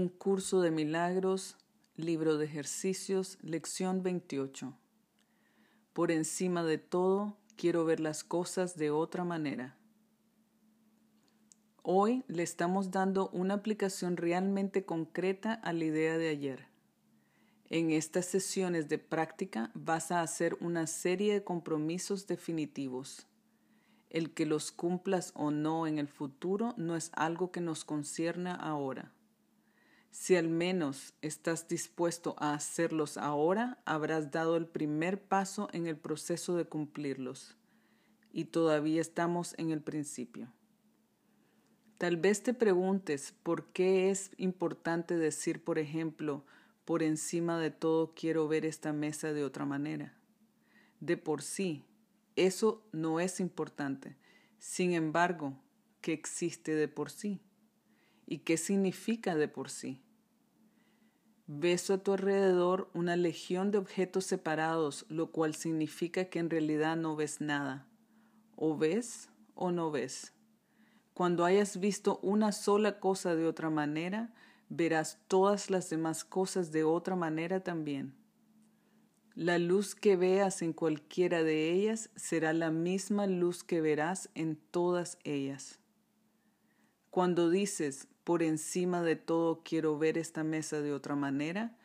Un curso de milagros, libro de ejercicios, lección 28. Por encima de todo, quiero ver las cosas de otra manera. Hoy le estamos dando una aplicación realmente concreta a la idea de ayer. En estas sesiones de práctica vas a hacer una serie de compromisos definitivos. El que los cumplas o no en el futuro no es algo que nos concierna ahora. Si al menos estás dispuesto a hacerlos ahora, habrás dado el primer paso en el proceso de cumplirlos. Y todavía estamos en el principio. Tal vez te preguntes por qué es importante decir, por ejemplo, por encima de todo quiero ver esta mesa de otra manera. De por sí, eso no es importante. Sin embargo, ¿qué existe de por sí? ¿Y qué significa de por sí? Ves a tu alrededor una legión de objetos separados, lo cual significa que en realidad no ves nada. O ves o no ves. Cuando hayas visto una sola cosa de otra manera, verás todas las demás cosas de otra manera también. La luz que veas en cualquiera de ellas será la misma luz que verás en todas ellas. Cuando dices, por encima de todo quiero ver esta mesa de otra manera,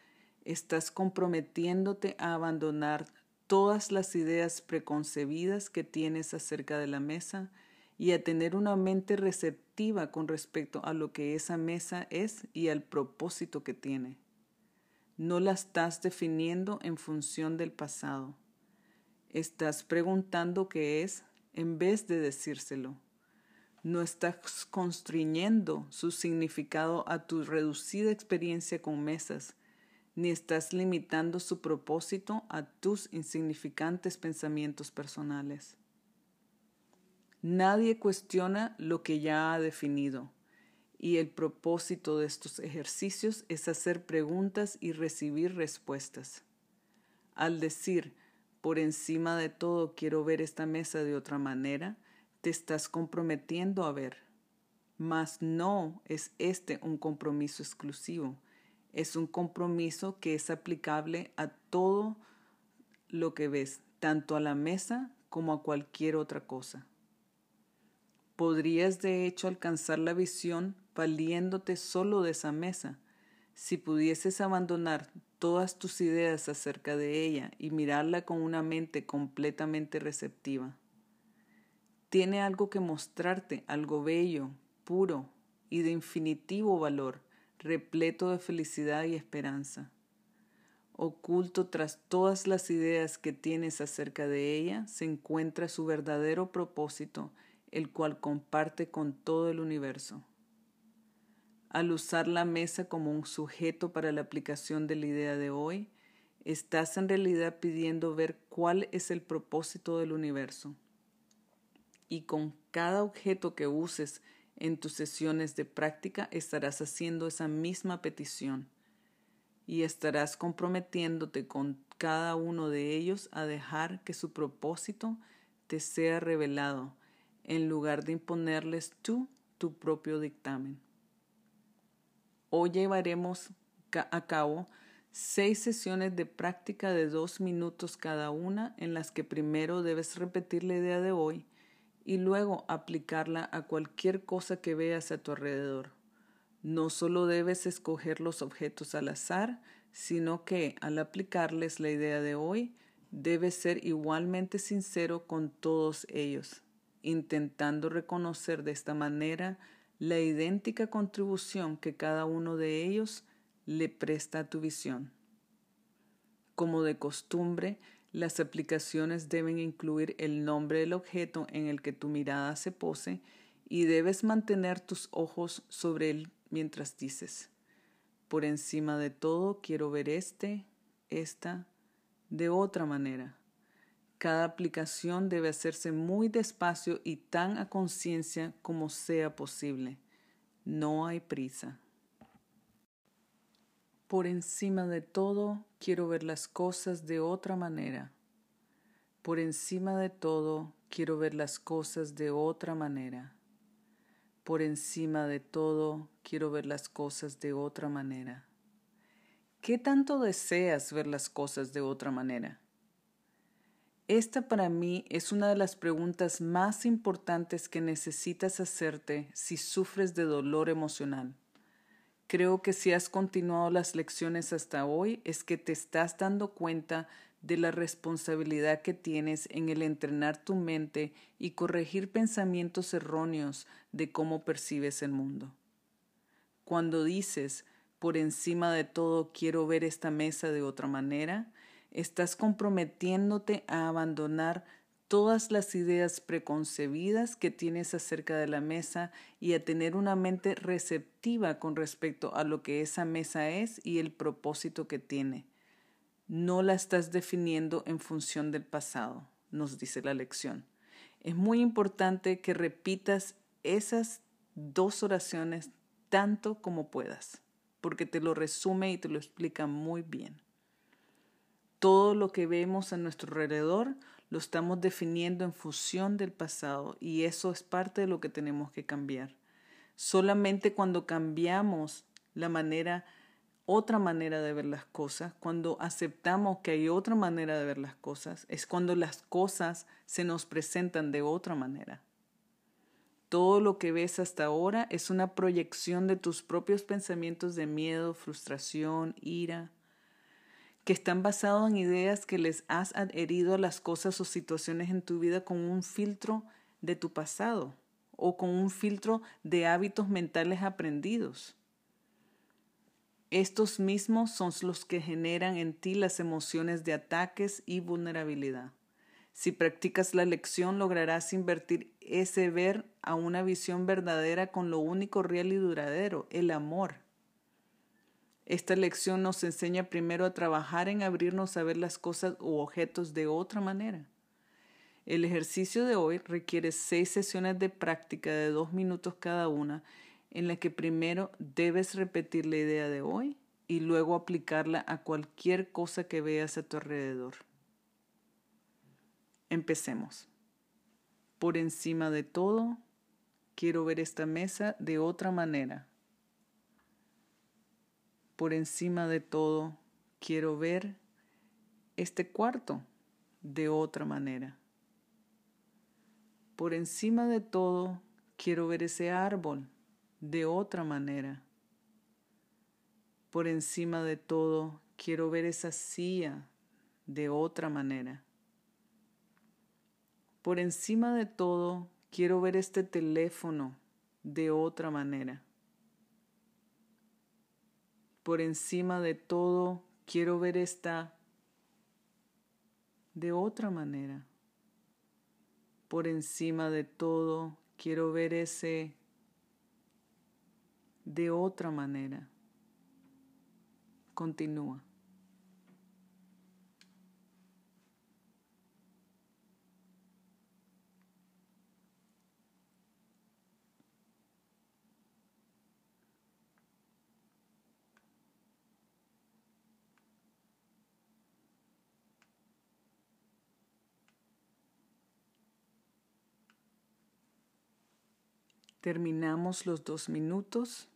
estás comprometiéndote a abandonar todas las ideas preconcebidas que tienes acerca de la mesa y a tener una mente receptiva con respecto a lo que esa mesa es y al propósito que tiene. No la estás definiendo en función del pasado. Estás preguntando qué es en vez de decírselo. No estás constriñendo su significado a tu reducida experiencia con mesas, ni estás limitando su propósito a tus insignificantes pensamientos personales. Nadie cuestiona lo que ya ha definido y el propósito de estos ejercicios es hacer preguntas y recibir respuestas. Al decir, por encima de todo quiero ver esta mesa de otra manera, te estás comprometiendo a ver. Mas no es este un compromiso exclusivo, es un compromiso que es aplicable a todo lo que ves, tanto a la mesa como a cualquier otra cosa. Podrías de hecho alcanzar la visión valiéndote solo de esa mesa. Si pudieses abandonar todas tus ideas acerca de ella y mirarla con una mente completamente receptiva. Tiene algo que mostrarte, algo bello, puro y de infinitivo valor, repleto de felicidad y esperanza. Oculto tras todas las ideas que tienes acerca de ella se encuentra su verdadero propósito, el cual comparte con todo el universo al usar la mesa como un sujeto para la aplicación de la idea de hoy, estás en realidad pidiendo ver cuál es el propósito del universo. Y con cada objeto que uses en tus sesiones de práctica estarás haciendo esa misma petición y estarás comprometiéndote con cada uno de ellos a dejar que su propósito te sea revelado en lugar de imponerles tú tu propio dictamen. Hoy llevaremos a cabo seis sesiones de práctica de dos minutos cada una en las que primero debes repetir la idea de hoy y luego aplicarla a cualquier cosa que veas a tu alrededor. No solo debes escoger los objetos al azar, sino que al aplicarles la idea de hoy, debes ser igualmente sincero con todos ellos, intentando reconocer de esta manera la idéntica contribución que cada uno de ellos le presta a tu visión. Como de costumbre, las aplicaciones deben incluir el nombre del objeto en el que tu mirada se pose y debes mantener tus ojos sobre él mientras dices, por encima de todo quiero ver este, esta, de otra manera. Cada aplicación debe hacerse muy despacio y tan a conciencia como sea posible. No hay prisa. Por encima de todo, quiero ver las cosas de otra manera. Por encima de todo, quiero ver las cosas de otra manera. Por encima de todo, quiero ver las cosas de otra manera. ¿Qué tanto deseas ver las cosas de otra manera? Esta para mí es una de las preguntas más importantes que necesitas hacerte si sufres de dolor emocional. Creo que si has continuado las lecciones hasta hoy es que te estás dando cuenta de la responsabilidad que tienes en el entrenar tu mente y corregir pensamientos erróneos de cómo percibes el mundo. Cuando dices, por encima de todo quiero ver esta mesa de otra manera, estás comprometiéndote a abandonar todas las ideas preconcebidas que tienes acerca de la mesa y a tener una mente receptiva con respecto a lo que esa mesa es y el propósito que tiene. No la estás definiendo en función del pasado, nos dice la lección. Es muy importante que repitas esas dos oraciones tanto como puedas. porque te lo resume y te lo explica muy bien. Todo lo que vemos a nuestro alrededor lo estamos definiendo en función del pasado y eso es parte de lo que tenemos que cambiar. Solamente cuando cambiamos la manera, otra manera de ver las cosas, cuando aceptamos que hay otra manera de ver las cosas, es cuando las cosas se nos presentan de otra manera. Todo lo que ves hasta ahora es una proyección de tus propios pensamientos de miedo, frustración, ira, que están basados en ideas que les has adherido a las cosas o situaciones en tu vida con un filtro de tu pasado o con un filtro de hábitos mentales aprendidos. Estos mismos son los que generan en ti las emociones de ataques y vulnerabilidad. Si practicas la lección, lograrás invertir ese ver a una visión verdadera con lo único real y duradero, el amor. Esta lección nos enseña primero a trabajar en abrirnos a ver las cosas u objetos de otra manera. El ejercicio de hoy requiere seis sesiones de práctica de dos minutos cada una, en la que primero debes repetir la idea de hoy y luego aplicarla a cualquier cosa que veas a tu alrededor. Empecemos. Por encima de todo, quiero ver esta mesa de otra manera. Por encima de todo, quiero ver este cuarto de otra manera. Por encima de todo, quiero ver ese árbol de otra manera. Por encima de todo, quiero ver esa silla de otra manera. Por encima de todo, quiero ver este teléfono de otra manera. Por encima de todo, quiero ver esta de otra manera. Por encima de todo, quiero ver ese de otra manera. Continúa. Terminamos los dos minutos.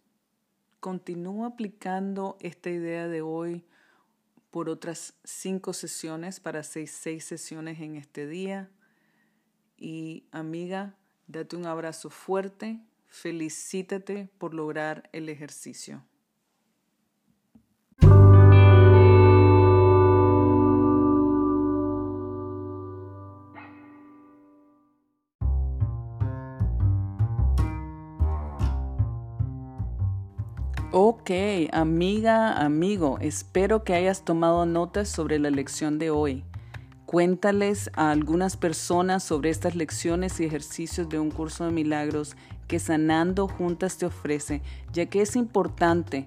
Continúa aplicando esta idea de hoy por otras cinco sesiones para seis, seis sesiones en este día. Y amiga, date un abrazo fuerte, felicítate por lograr el ejercicio. Ok, amiga, amigo, espero que hayas tomado notas sobre la lección de hoy. Cuéntales a algunas personas sobre estas lecciones y ejercicios de un curso de milagros que Sanando Juntas te ofrece, ya que es importante.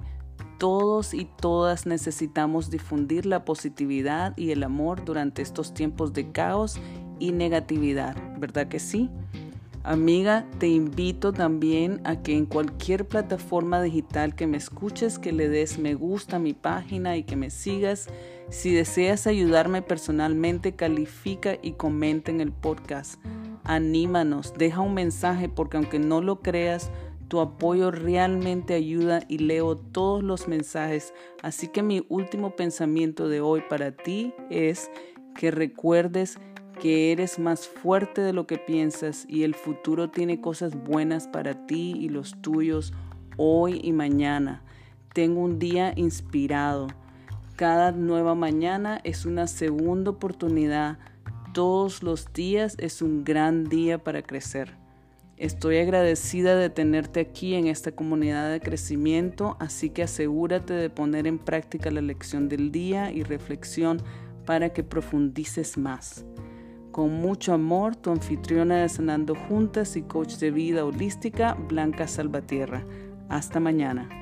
Todos y todas necesitamos difundir la positividad y el amor durante estos tiempos de caos y negatividad, ¿verdad que sí? Amiga, te invito también a que en cualquier plataforma digital que me escuches, que le des me gusta a mi página y que me sigas. Si deseas ayudarme personalmente, califica y comenta en el podcast. Anímanos, deja un mensaje porque aunque no lo creas, tu apoyo realmente ayuda y leo todos los mensajes. Así que mi último pensamiento de hoy para ti es que recuerdes que eres más fuerte de lo que piensas y el futuro tiene cosas buenas para ti y los tuyos hoy y mañana. Tengo un día inspirado. Cada nueva mañana es una segunda oportunidad. Todos los días es un gran día para crecer. Estoy agradecida de tenerte aquí en esta comunidad de crecimiento, así que asegúrate de poner en práctica la lección del día y reflexión para que profundices más. Con mucho amor, tu anfitriona de Sanando Juntas y coach de vida holística, Blanca Salvatierra. Hasta mañana.